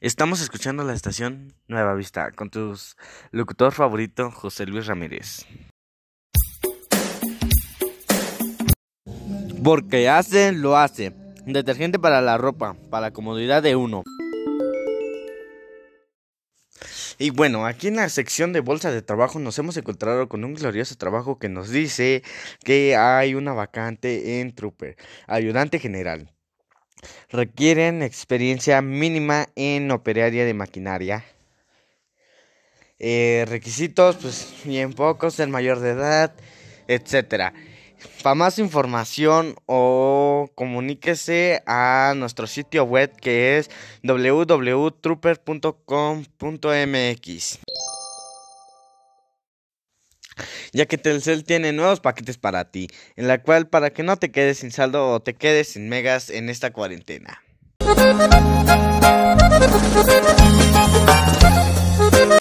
Estamos escuchando la estación Nueva Vista con tu locutor favorito, José Luis Ramírez. Porque hace, lo hace. Detergente para la ropa, para comodidad de uno. Y bueno, aquí en la sección de bolsa de trabajo nos hemos encontrado con un glorioso trabajo que nos dice que hay una vacante en Trooper, ayudante general. Requieren experiencia mínima en operaria de maquinaria. Eh, requisitos, pues bien pocos, ser mayor de edad, etcétera. Para más información o comuníquese a nuestro sitio web que es www.trooper.com.mx ya que Telcel tiene nuevos paquetes para ti, en la cual para que no te quedes sin saldo o te quedes sin megas en esta cuarentena.